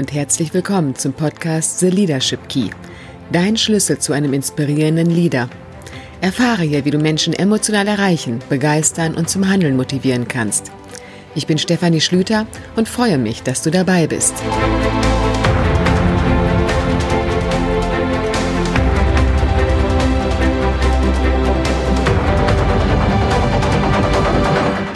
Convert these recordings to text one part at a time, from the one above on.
Und herzlich willkommen zum Podcast The Leadership Key, dein Schlüssel zu einem inspirierenden Leader. Erfahre hier, wie du Menschen emotional erreichen, begeistern und zum Handeln motivieren kannst. Ich bin Stefanie Schlüter und freue mich, dass du dabei bist.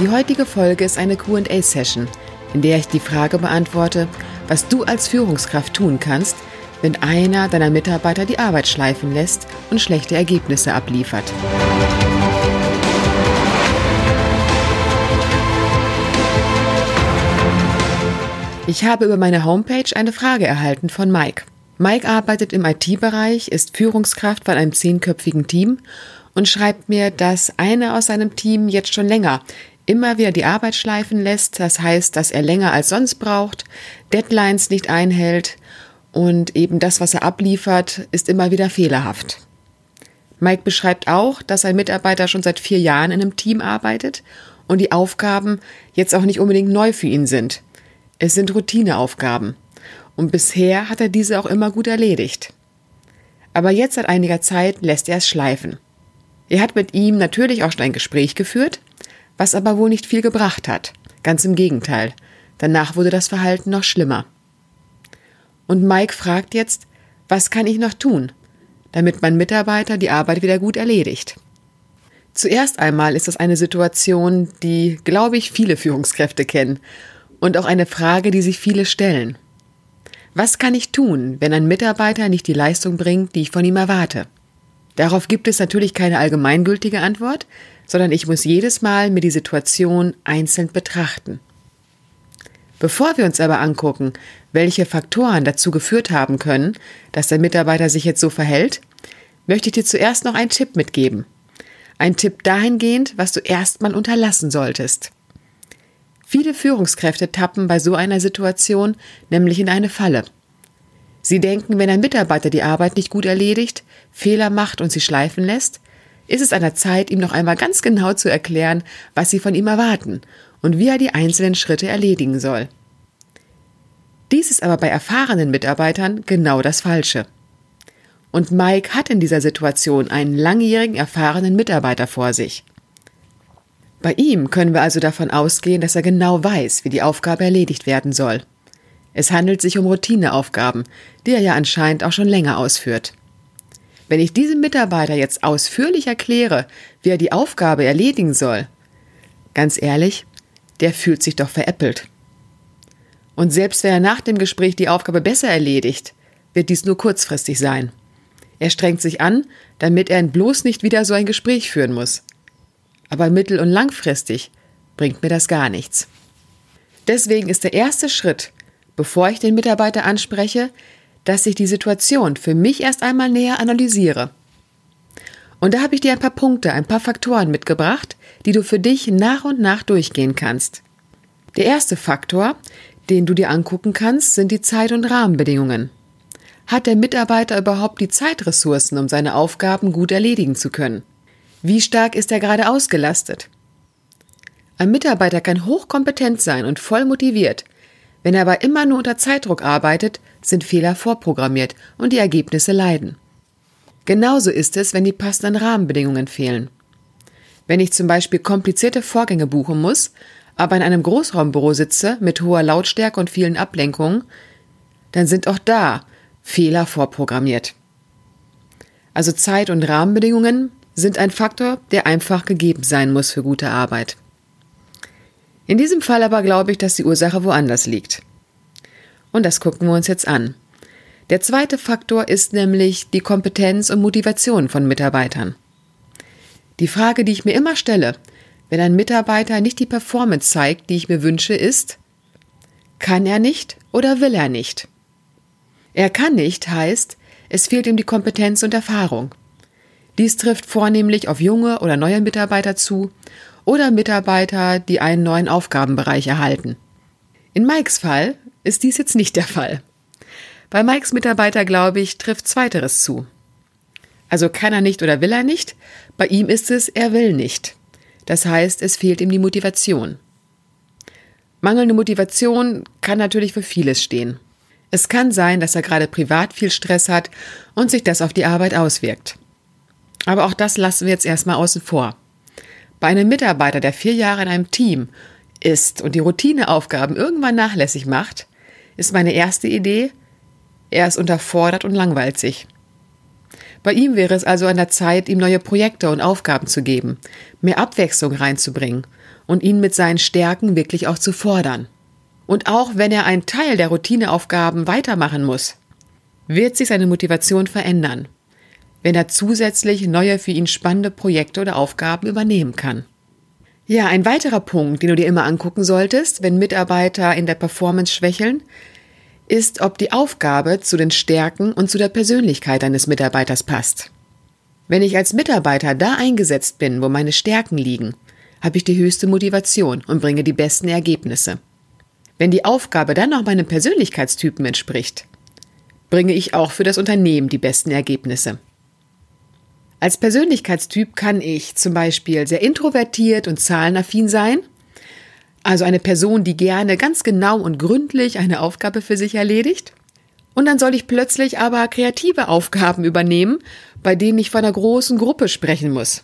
Die heutige Folge ist eine QA-Session, in der ich die Frage beantworte, was du als Führungskraft tun kannst, wenn einer deiner Mitarbeiter die Arbeit schleifen lässt und schlechte Ergebnisse abliefert. Ich habe über meine Homepage eine Frage erhalten von Mike. Mike arbeitet im IT-Bereich, ist Führungskraft von einem zehnköpfigen Team und schreibt mir, dass einer aus seinem Team jetzt schon länger immer wieder die Arbeit schleifen lässt. Das heißt, dass er länger als sonst braucht, Deadlines nicht einhält und eben das, was er abliefert, ist immer wieder fehlerhaft. Mike beschreibt auch, dass ein Mitarbeiter schon seit vier Jahren in einem Team arbeitet und die Aufgaben jetzt auch nicht unbedingt neu für ihn sind. Es sind Routineaufgaben. Und bisher hat er diese auch immer gut erledigt. Aber jetzt seit einiger Zeit lässt er es schleifen. Er hat mit ihm natürlich auch schon ein Gespräch geführt, was aber wohl nicht viel gebracht hat. Ganz im Gegenteil. Danach wurde das Verhalten noch schlimmer. Und Mike fragt jetzt, was kann ich noch tun, damit mein Mitarbeiter die Arbeit wieder gut erledigt? Zuerst einmal ist das eine Situation, die, glaube ich, viele Führungskräfte kennen und auch eine Frage, die sich viele stellen. Was kann ich tun, wenn ein Mitarbeiter nicht die Leistung bringt, die ich von ihm erwarte? Darauf gibt es natürlich keine allgemeingültige Antwort, sondern ich muss jedes Mal mir die Situation einzeln betrachten. Bevor wir uns aber angucken, welche Faktoren dazu geführt haben können, dass der Mitarbeiter sich jetzt so verhält, möchte ich dir zuerst noch einen Tipp mitgeben. Ein Tipp dahingehend, was du erstmal unterlassen solltest. Viele Führungskräfte tappen bei so einer Situation nämlich in eine Falle. Sie denken, wenn ein Mitarbeiter die Arbeit nicht gut erledigt, Fehler macht und sie schleifen lässt, ist es an der Zeit, ihm noch einmal ganz genau zu erklären, was sie von ihm erwarten und wie er die einzelnen Schritte erledigen soll. Dies ist aber bei erfahrenen Mitarbeitern genau das Falsche. Und Mike hat in dieser Situation einen langjährigen erfahrenen Mitarbeiter vor sich. Bei ihm können wir also davon ausgehen, dass er genau weiß, wie die Aufgabe erledigt werden soll. Es handelt sich um Routineaufgaben, die er ja anscheinend auch schon länger ausführt. Wenn ich diesem Mitarbeiter jetzt ausführlich erkläre, wie er die Aufgabe erledigen soll, ganz ehrlich, der fühlt sich doch veräppelt. Und selbst wenn er nach dem Gespräch die Aufgabe besser erledigt, wird dies nur kurzfristig sein. Er strengt sich an, damit er bloß nicht wieder so ein Gespräch führen muss. Aber mittel- und langfristig bringt mir das gar nichts. Deswegen ist der erste Schritt, bevor ich den Mitarbeiter anspreche, dass ich die Situation für mich erst einmal näher analysiere. Und da habe ich dir ein paar Punkte, ein paar Faktoren mitgebracht, die du für dich nach und nach durchgehen kannst. Der erste Faktor, den du dir angucken kannst, sind die Zeit- und Rahmenbedingungen. Hat der Mitarbeiter überhaupt die Zeitressourcen, um seine Aufgaben gut erledigen zu können? Wie stark ist er gerade ausgelastet? Ein Mitarbeiter kann hochkompetent sein und voll motiviert. Wenn er aber immer nur unter Zeitdruck arbeitet, sind Fehler vorprogrammiert und die Ergebnisse leiden. Genauso ist es, wenn die passenden Rahmenbedingungen fehlen. Wenn ich zum Beispiel komplizierte Vorgänge buchen muss, aber in einem Großraumbüro sitze mit hoher Lautstärke und vielen Ablenkungen, dann sind auch da Fehler vorprogrammiert. Also Zeit und Rahmenbedingungen sind ein Faktor, der einfach gegeben sein muss für gute Arbeit. In diesem Fall aber glaube ich, dass die Ursache woanders liegt. Und das gucken wir uns jetzt an. Der zweite Faktor ist nämlich die Kompetenz und Motivation von Mitarbeitern. Die Frage, die ich mir immer stelle, wenn ein Mitarbeiter nicht die Performance zeigt, die ich mir wünsche, ist, kann er nicht oder will er nicht? Er kann nicht heißt, es fehlt ihm die Kompetenz und Erfahrung. Dies trifft vornehmlich auf junge oder neue Mitarbeiter zu oder Mitarbeiter, die einen neuen Aufgabenbereich erhalten. In Mikes Fall ist dies jetzt nicht der Fall. Bei Mikes Mitarbeiter, glaube ich, trifft zweiteres zu. Also kann er nicht oder will er nicht, bei ihm ist es, er will nicht. Das heißt, es fehlt ihm die Motivation. Mangelnde Motivation kann natürlich für vieles stehen. Es kann sein, dass er gerade privat viel Stress hat und sich das auf die Arbeit auswirkt. Aber auch das lassen wir jetzt erstmal außen vor. Bei einem Mitarbeiter, der vier Jahre in einem Team ist und die Routineaufgaben irgendwann nachlässig macht, ist meine erste Idee, er ist unterfordert und langweilt sich. Bei ihm wäre es also an der Zeit, ihm neue Projekte und Aufgaben zu geben, mehr Abwechslung reinzubringen und ihn mit seinen Stärken wirklich auch zu fordern. Und auch wenn er einen Teil der Routineaufgaben weitermachen muss, wird sich seine Motivation verändern, wenn er zusätzlich neue für ihn spannende Projekte oder Aufgaben übernehmen kann. Ja, ein weiterer Punkt, den du dir immer angucken solltest, wenn Mitarbeiter in der Performance schwächeln, ist, ob die Aufgabe zu den Stärken und zu der Persönlichkeit eines Mitarbeiters passt. Wenn ich als Mitarbeiter da eingesetzt bin, wo meine Stärken liegen, habe ich die höchste Motivation und bringe die besten Ergebnisse. Wenn die Aufgabe dann noch meinem Persönlichkeitstypen entspricht, bringe ich auch für das Unternehmen die besten Ergebnisse. Als Persönlichkeitstyp kann ich zum Beispiel sehr introvertiert und zahlenaffin sein also eine Person, die gerne ganz genau und gründlich eine Aufgabe für sich erledigt. Und dann soll ich plötzlich aber kreative Aufgaben übernehmen, bei denen ich vor einer großen Gruppe sprechen muss.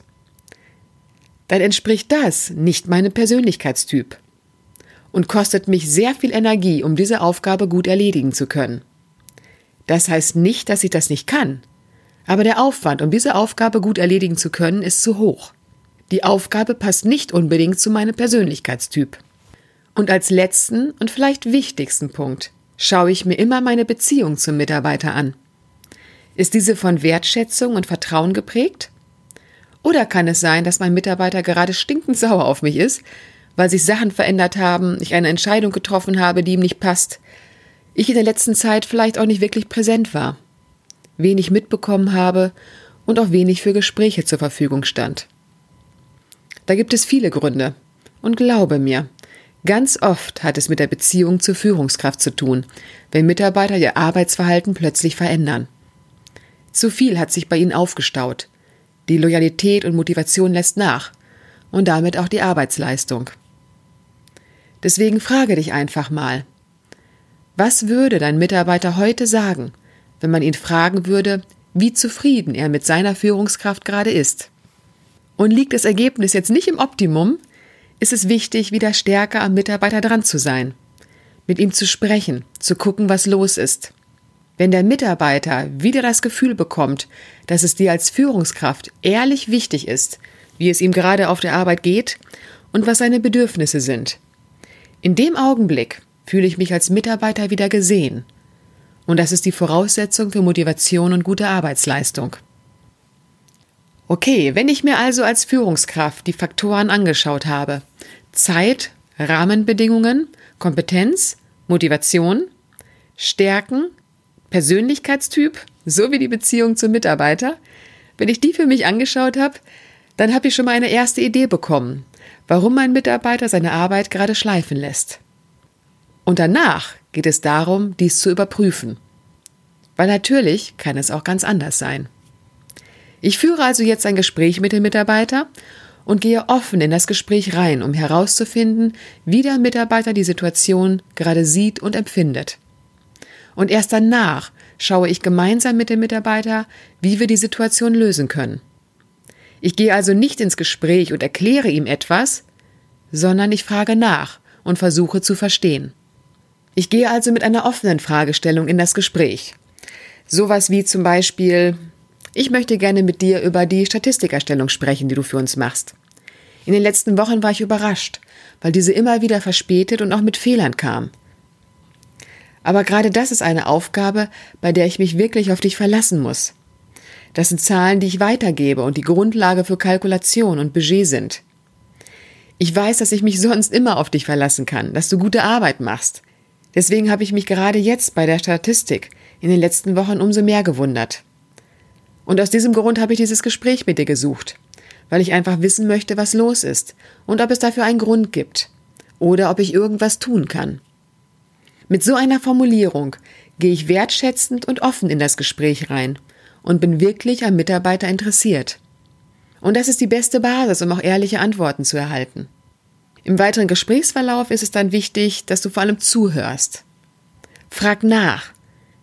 Dann entspricht das nicht meinem Persönlichkeitstyp und kostet mich sehr viel Energie, um diese Aufgabe gut erledigen zu können. Das heißt nicht, dass ich das nicht kann, aber der Aufwand, um diese Aufgabe gut erledigen zu können, ist zu hoch. Die Aufgabe passt nicht unbedingt zu meinem Persönlichkeitstyp. Und als letzten und vielleicht wichtigsten Punkt schaue ich mir immer meine Beziehung zum Mitarbeiter an. Ist diese von Wertschätzung und Vertrauen geprägt? Oder kann es sein, dass mein Mitarbeiter gerade stinkend sauer auf mich ist, weil sich Sachen verändert haben, ich eine Entscheidung getroffen habe, die ihm nicht passt, ich in der letzten Zeit vielleicht auch nicht wirklich präsent war, wenig mitbekommen habe und auch wenig für Gespräche zur Verfügung stand. Da gibt es viele Gründe. Und glaube mir, Ganz oft hat es mit der Beziehung zur Führungskraft zu tun, wenn Mitarbeiter ihr Arbeitsverhalten plötzlich verändern. Zu viel hat sich bei ihnen aufgestaut. Die Loyalität und Motivation lässt nach und damit auch die Arbeitsleistung. Deswegen frage dich einfach mal, was würde dein Mitarbeiter heute sagen, wenn man ihn fragen würde, wie zufrieden er mit seiner Führungskraft gerade ist? Und liegt das Ergebnis jetzt nicht im Optimum, ist es wichtig, wieder stärker am Mitarbeiter dran zu sein, mit ihm zu sprechen, zu gucken, was los ist. Wenn der Mitarbeiter wieder das Gefühl bekommt, dass es dir als Führungskraft ehrlich wichtig ist, wie es ihm gerade auf der Arbeit geht und was seine Bedürfnisse sind. In dem Augenblick fühle ich mich als Mitarbeiter wieder gesehen. Und das ist die Voraussetzung für Motivation und gute Arbeitsleistung. Okay, wenn ich mir also als Führungskraft die Faktoren angeschaut habe, Zeit, Rahmenbedingungen, Kompetenz, Motivation, Stärken, Persönlichkeitstyp sowie die Beziehung zum Mitarbeiter, wenn ich die für mich angeschaut habe, dann habe ich schon mal eine erste Idee bekommen, warum mein Mitarbeiter seine Arbeit gerade schleifen lässt. Und danach geht es darum, dies zu überprüfen. Weil natürlich kann es auch ganz anders sein. Ich führe also jetzt ein Gespräch mit dem Mitarbeiter und gehe offen in das Gespräch rein, um herauszufinden, wie der Mitarbeiter die Situation gerade sieht und empfindet. Und erst danach schaue ich gemeinsam mit dem Mitarbeiter, wie wir die Situation lösen können. Ich gehe also nicht ins Gespräch und erkläre ihm etwas, sondern ich frage nach und versuche zu verstehen. Ich gehe also mit einer offenen Fragestellung in das Gespräch. Sowas wie zum Beispiel, ich möchte gerne mit dir über die Statistikerstellung sprechen, die du für uns machst. In den letzten Wochen war ich überrascht, weil diese immer wieder verspätet und auch mit Fehlern kam. Aber gerade das ist eine Aufgabe, bei der ich mich wirklich auf dich verlassen muss. Das sind Zahlen, die ich weitergebe und die Grundlage für Kalkulation und Budget sind. Ich weiß, dass ich mich sonst immer auf dich verlassen kann, dass du gute Arbeit machst. Deswegen habe ich mich gerade jetzt bei der Statistik in den letzten Wochen umso mehr gewundert. Und aus diesem Grund habe ich dieses Gespräch mit dir gesucht, weil ich einfach wissen möchte, was los ist und ob es dafür einen Grund gibt oder ob ich irgendwas tun kann. Mit so einer Formulierung gehe ich wertschätzend und offen in das Gespräch rein und bin wirklich am Mitarbeiter interessiert. Und das ist die beste Basis, um auch ehrliche Antworten zu erhalten. Im weiteren Gesprächsverlauf ist es dann wichtig, dass du vor allem zuhörst. Frag nach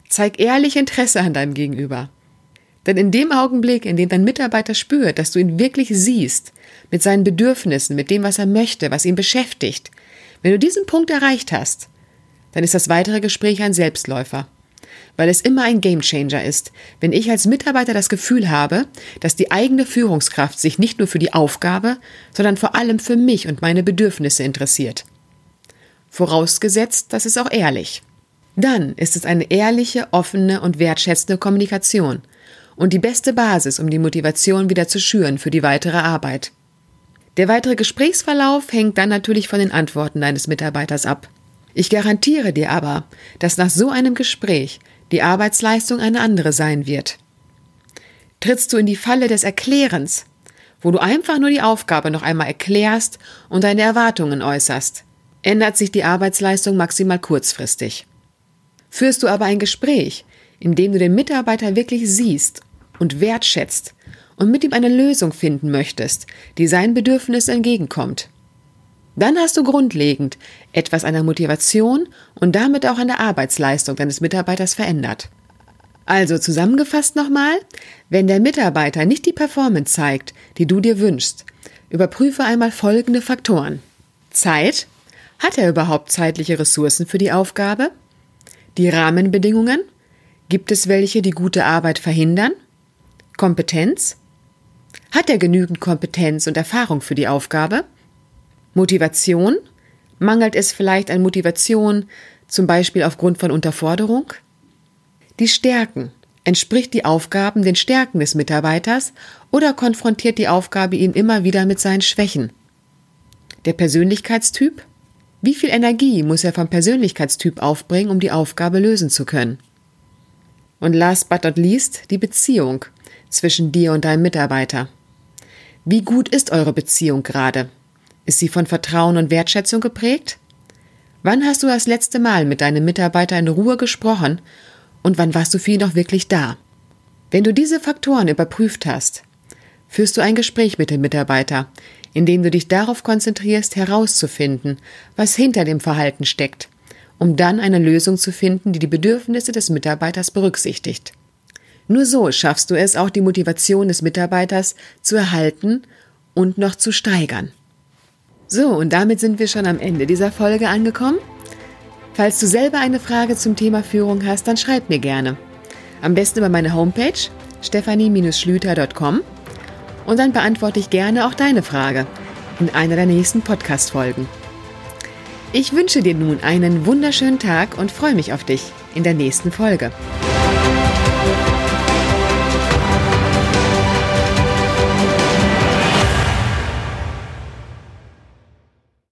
Zeig ehrlich Interesse an deinem Gegenüber. Denn in dem Augenblick, in dem dein Mitarbeiter spürt, dass du ihn wirklich siehst, mit seinen Bedürfnissen, mit dem, was er möchte, was ihn beschäftigt, wenn du diesen Punkt erreicht hast, dann ist das weitere Gespräch ein Selbstläufer. Weil es immer ein Gamechanger ist, wenn ich als Mitarbeiter das Gefühl habe, dass die eigene Führungskraft sich nicht nur für die Aufgabe, sondern vor allem für mich und meine Bedürfnisse interessiert. Vorausgesetzt, das ist auch ehrlich. Dann ist es eine ehrliche, offene und wertschätzende Kommunikation und die beste Basis, um die Motivation wieder zu schüren für die weitere Arbeit. Der weitere Gesprächsverlauf hängt dann natürlich von den Antworten deines Mitarbeiters ab. Ich garantiere dir aber, dass nach so einem Gespräch die Arbeitsleistung eine andere sein wird. Trittst du in die Falle des Erklärens, wo du einfach nur die Aufgabe noch einmal erklärst und deine Erwartungen äußerst, ändert sich die Arbeitsleistung maximal kurzfristig. Führst du aber ein Gespräch, in dem du den Mitarbeiter wirklich siehst und wertschätzt und mit ihm eine Lösung finden möchtest, die seinen Bedürfnissen entgegenkommt, dann hast du grundlegend etwas an der Motivation und damit auch an der Arbeitsleistung deines Mitarbeiters verändert. Also zusammengefasst nochmal, wenn der Mitarbeiter nicht die Performance zeigt, die du dir wünschst, überprüfe einmal folgende Faktoren. Zeit. Hat er überhaupt zeitliche Ressourcen für die Aufgabe? Die Rahmenbedingungen? Gibt es welche, die gute Arbeit verhindern? Kompetenz? Hat er genügend Kompetenz und Erfahrung für die Aufgabe? Motivation? Mangelt es vielleicht an Motivation, zum Beispiel aufgrund von Unterforderung? Die Stärken. Entspricht die Aufgaben den Stärken des Mitarbeiters oder konfrontiert die Aufgabe ihn immer wieder mit seinen Schwächen? Der Persönlichkeitstyp? Wie viel Energie muss er vom Persönlichkeitstyp aufbringen, um die Aufgabe lösen zu können? Und last but not least die Beziehung zwischen dir und deinem Mitarbeiter. Wie gut ist eure Beziehung gerade? Ist sie von Vertrauen und Wertschätzung geprägt? Wann hast du das letzte Mal mit deinem Mitarbeiter in Ruhe gesprochen und wann warst du ihn auch wirklich da? Wenn du diese Faktoren überprüft hast, führst du ein Gespräch mit dem Mitarbeiter, in dem du dich darauf konzentrierst, herauszufinden, was hinter dem Verhalten steckt, um dann eine Lösung zu finden, die die Bedürfnisse des Mitarbeiters berücksichtigt. Nur so schaffst du es auch, die Motivation des Mitarbeiters zu erhalten und noch zu steigern. So, und damit sind wir schon am Ende dieser Folge angekommen. Falls du selber eine Frage zum Thema Führung hast, dann schreib mir gerne. Am besten über meine Homepage stephanie-schlüter.com und dann beantworte ich gerne auch deine Frage in einer der nächsten Podcast-Folgen. Ich wünsche dir nun einen wunderschönen Tag und freue mich auf dich in der nächsten Folge.